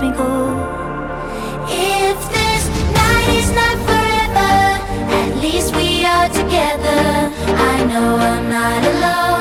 let me go. If this night is not forever, at least we are together. I know I'm not alone.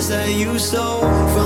See you light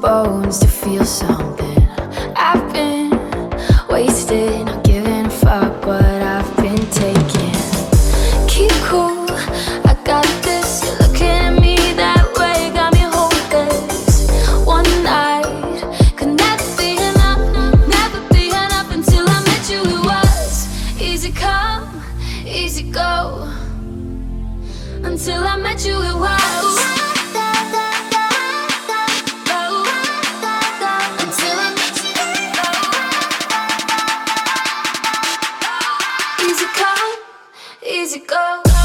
Bones to feel something. I've been easy go.